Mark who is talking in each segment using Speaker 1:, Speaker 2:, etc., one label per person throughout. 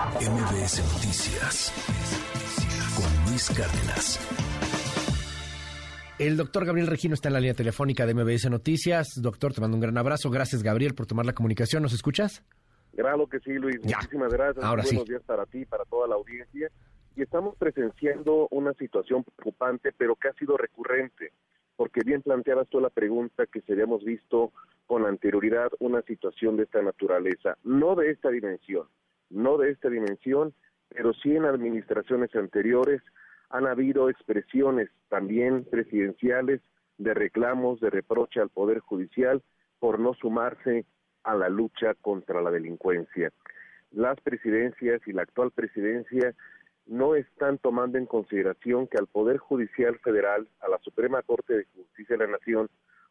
Speaker 1: MBS Noticias con Luis Cárdenas.
Speaker 2: El doctor Gabriel Regino está en la línea telefónica de MBS Noticias. Doctor, te mando un gran abrazo. Gracias, Gabriel, por tomar la comunicación. ¿Nos escuchas?
Speaker 3: Claro que sí, Luis. Muchísimas gracias.
Speaker 2: Ahora
Speaker 3: Buenos días para ti, para toda la audiencia. Y estamos presenciando una situación preocupante, pero que ha sido recurrente, porque bien planteabas tú la pregunta que se habíamos visto con anterioridad una situación de esta naturaleza, no de esta dimensión, no de esta dimensión, pero sí en administraciones anteriores han habido expresiones también presidenciales de reclamos, de reproche al Poder Judicial por no sumarse a la lucha contra la delincuencia. Las presidencias y la actual presidencia no están tomando en consideración que al Poder Judicial Federal, a la Suprema Corte de Justicia de la Nación,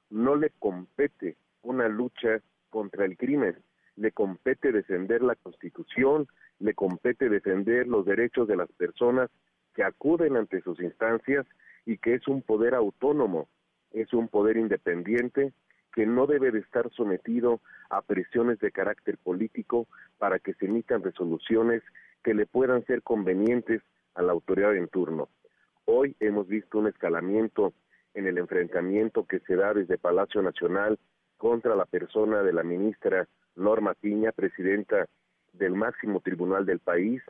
Speaker 3: no le compete una lucha contra el crimen, le compete defender la Constitución, le compete defender los derechos de las personas que acuden ante sus instancias y que es un poder autónomo, es un poder independiente que no debe de estar sometido a presiones de carácter político para que se emitan resoluciones que le puedan ser convenientes a la autoridad en turno. Hoy hemos visto un escalamiento en el enfrentamiento que se da desde Palacio Nacional contra la persona de la ministra Norma Piña, presidenta del máximo tribunal del país,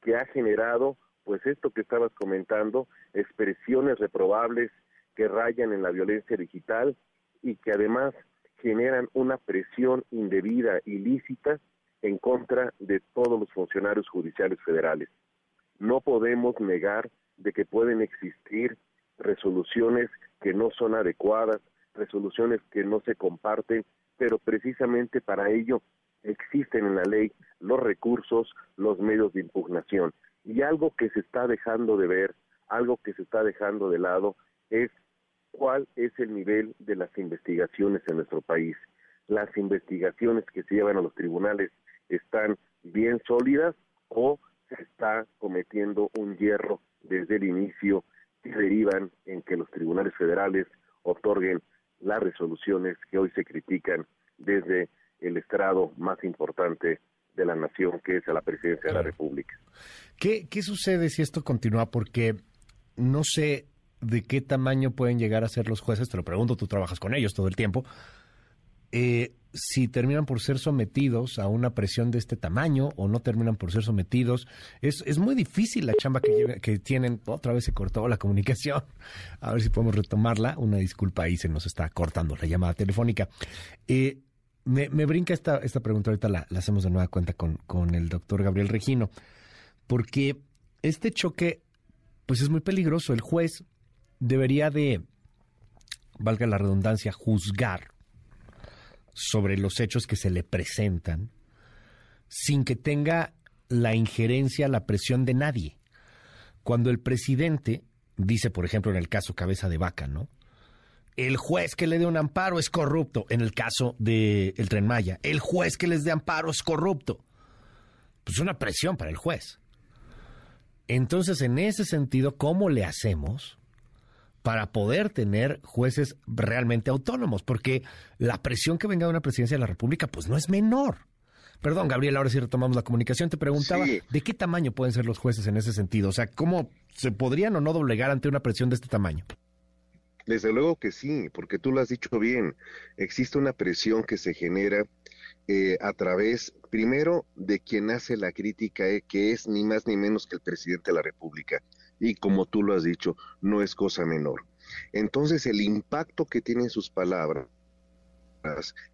Speaker 3: que ha generado, pues esto que estabas comentando, expresiones reprobables que rayan en la violencia digital y que además generan una presión indebida, ilícita, en contra de todos los funcionarios judiciales federales. No podemos negar de que pueden existir resoluciones que no son adecuadas, resoluciones que no se comparten, pero precisamente para ello existen en la ley los recursos, los medios de impugnación. Y algo que se está dejando de ver, algo que se está dejando de lado, es cuál es el nivel de las investigaciones en nuestro país. Las investigaciones que se llevan a los tribunales están bien sólidas o se está cometiendo un hierro desde el inicio que derivan en que los tribunales federales otorguen las resoluciones que hoy se critican desde el estrado más importante de la nación, que es a la presidencia de la República.
Speaker 2: ¿Qué, ¿Qué sucede si esto continúa? Porque no sé de qué tamaño pueden llegar a ser los jueces, te lo pregunto, tú trabajas con ellos todo el tiempo, eh, si terminan por ser sometidos a una presión de este tamaño o no terminan por ser sometidos. Es, es muy difícil la chamba que, tienen. Otra vez se cortó la comunicación. A ver si podemos retomarla. Una disculpa ahí, se nos está cortando la llamada telefónica. Eh, me, brinca esta, esta pregunta, ahorita la, la, hacemos de nueva cuenta con, con el doctor Gabriel Regino, porque este choque, pues es muy peligroso. El juez debería de, valga la redundancia, juzgar sobre los hechos que se le presentan sin que tenga la injerencia, la presión de nadie. Cuando el presidente dice, por ejemplo, en el caso Cabeza de Vaca, ¿no? El juez que le dé un amparo es corrupto. En el caso del el Tren Maya, el juez que les dé amparo es corrupto. Pues una presión para el juez. Entonces, en ese sentido, ¿cómo le hacemos para poder tener jueces realmente autónomos, porque la presión que venga de una presidencia de la República, pues no es menor. Perdón, Gabriel, ahora sí retomamos la comunicación. Te preguntaba, ¿de qué tamaño pueden ser los jueces en ese sentido? O sea, ¿cómo se podrían o no doblegar ante una presión de este tamaño?
Speaker 3: Desde luego que sí, porque tú lo has dicho bien. Existe una presión que se genera eh, a través, primero, de quien hace la crítica, eh, que es ni más ni menos que el presidente de la República y como tú lo has dicho, no es cosa menor. Entonces el impacto que tienen sus palabras,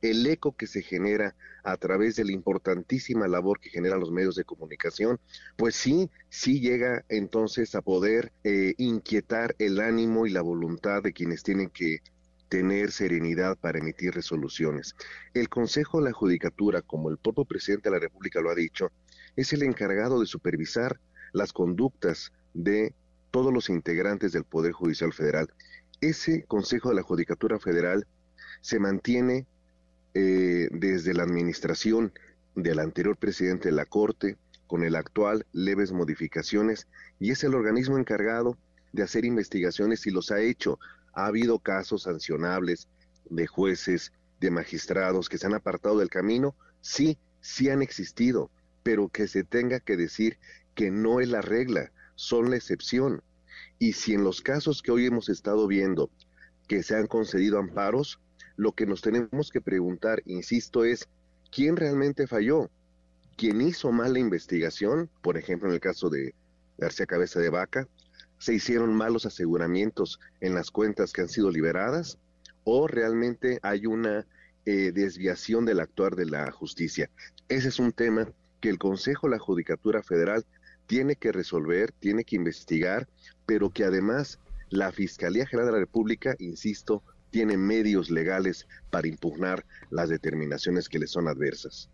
Speaker 3: el eco que se genera a través de la importantísima labor que generan los medios de comunicación, pues sí, sí llega entonces a poder eh, inquietar el ánimo y la voluntad de quienes tienen que tener serenidad para emitir resoluciones. El Consejo de la Judicatura, como el propio presidente de la República lo ha dicho, es el encargado de supervisar las conductas de todos los integrantes del Poder Judicial Federal. Ese Consejo de la Judicatura Federal se mantiene eh, desde la administración del anterior presidente de la Corte, con el actual leves modificaciones, y es el organismo encargado de hacer investigaciones y los ha hecho. Ha habido casos sancionables de jueces, de magistrados que se han apartado del camino, sí, sí han existido, pero que se tenga que decir que no es la regla, son la excepción. Y si en los casos que hoy hemos estado viendo que se han concedido amparos, lo que nos tenemos que preguntar, insisto, es quién realmente falló, quién hizo mal la investigación, por ejemplo en el caso de García Cabeza de Vaca, se hicieron malos aseguramientos en las cuentas que han sido liberadas o realmente hay una eh, desviación del actuar de la justicia. Ese es un tema que el Consejo de la Judicatura Federal tiene que resolver, tiene que investigar, pero que además la Fiscalía General de la República, insisto, tiene medios legales para impugnar las determinaciones que le son adversas.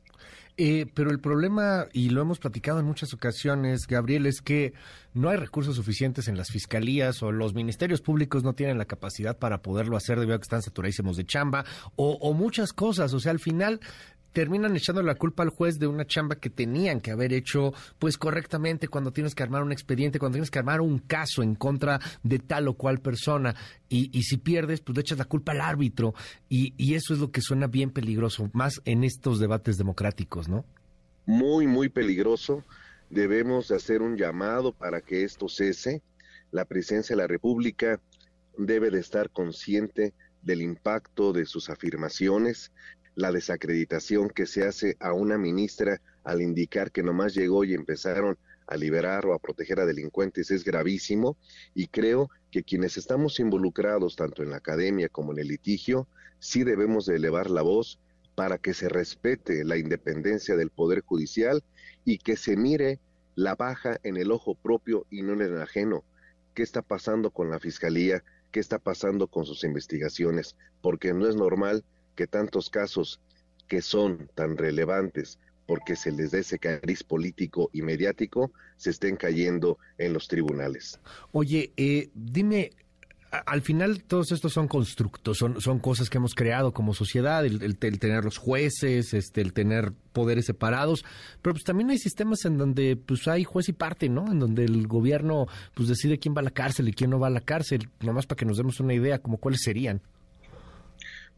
Speaker 2: Eh, pero el problema, y lo hemos platicado en muchas ocasiones, Gabriel, es que no hay recursos suficientes en las fiscalías o los ministerios públicos no tienen la capacidad para poderlo hacer debido a que están saturadísimos de chamba o, o muchas cosas. O sea, al final terminan echando la culpa al juez de una chamba que tenían que haber hecho pues correctamente cuando tienes que armar un expediente, cuando tienes que armar un caso en contra de tal o cual persona y, y si pierdes pues le echas la culpa al árbitro y, y eso es lo que suena bien peligroso, más en estos debates democráticos, ¿no?
Speaker 3: Muy, muy peligroso. Debemos hacer un llamado para que esto cese. La presencia de la República debe de estar consciente del impacto de sus afirmaciones, la desacreditación que se hace a una ministra al indicar que nomás llegó y empezaron a liberar o a proteger a delincuentes es gravísimo y creo que quienes estamos involucrados tanto en la academia como en el litigio sí debemos de elevar la voz para que se respete la independencia del poder judicial y que se mire la baja en el ojo propio y no en el ajeno. ¿Qué está pasando con la fiscalía? ¿Qué está pasando con sus investigaciones? Porque no es normal que tantos casos que son tan relevantes porque se les da ese cariz político y mediático, se estén cayendo en los tribunales.
Speaker 2: Oye, eh, dime, al final todos estos son constructos, son, son cosas que hemos creado como sociedad, el, tener los jueces, este, el tener poderes separados, pero pues también hay sistemas en donde pues hay juez y parte, ¿no? En donde el gobierno pues decide quién va a la cárcel y quién no va a la cárcel, nomás para que nos demos una idea, como cuáles serían.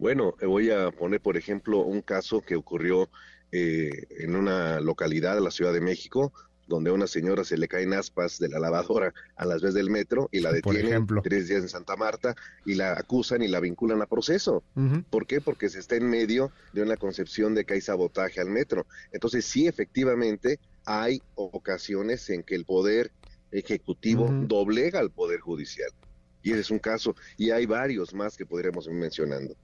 Speaker 3: Bueno, voy a poner, por ejemplo, un caso que ocurrió eh, en una localidad de la Ciudad de México, donde a una señora se le caen aspas de la lavadora a las veces del metro y la detienen tres días en Santa Marta y la acusan y la vinculan a proceso. ¿Por qué? Porque se está en medio de una concepción de que hay sabotaje al metro. Entonces sí, efectivamente, hay ocasiones en que el poder ejecutivo doblega al poder judicial. Y ese es un caso, y hay varios más que podríamos ir mencionando.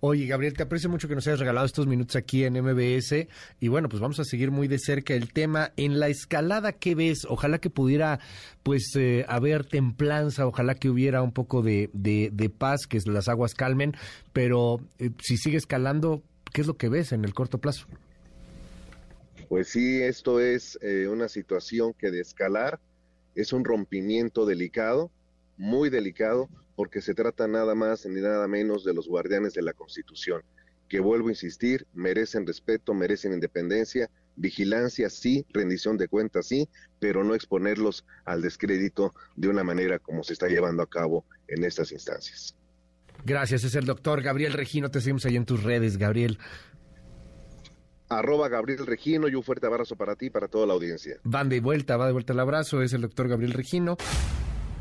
Speaker 2: Oye, Gabriel, te aprecio mucho que nos hayas regalado estos minutos aquí en MBS. Y bueno, pues vamos a seguir muy de cerca el tema. En la escalada, ¿qué ves? Ojalá que pudiera, pues, eh, haber templanza, ojalá que hubiera un poco de, de, paz, que las aguas calmen. Pero eh, si sigue escalando, ¿qué es lo que ves en el corto plazo?
Speaker 3: Pues sí, esto es eh, una situación que de escalar es un rompimiento delicado muy delicado porque se trata nada más ni nada menos de los guardianes de la Constitución, que vuelvo a insistir, merecen respeto, merecen independencia, vigilancia sí, rendición de cuentas sí, pero no exponerlos al descrédito de una manera como se está llevando a cabo en estas instancias.
Speaker 2: Gracias, es el doctor Gabriel Regino, te seguimos ahí en tus redes, Gabriel.
Speaker 3: Arroba Gabriel Regino y un fuerte abrazo para ti y para toda la audiencia.
Speaker 2: Van de vuelta, va de vuelta el abrazo, es el doctor Gabriel Regino.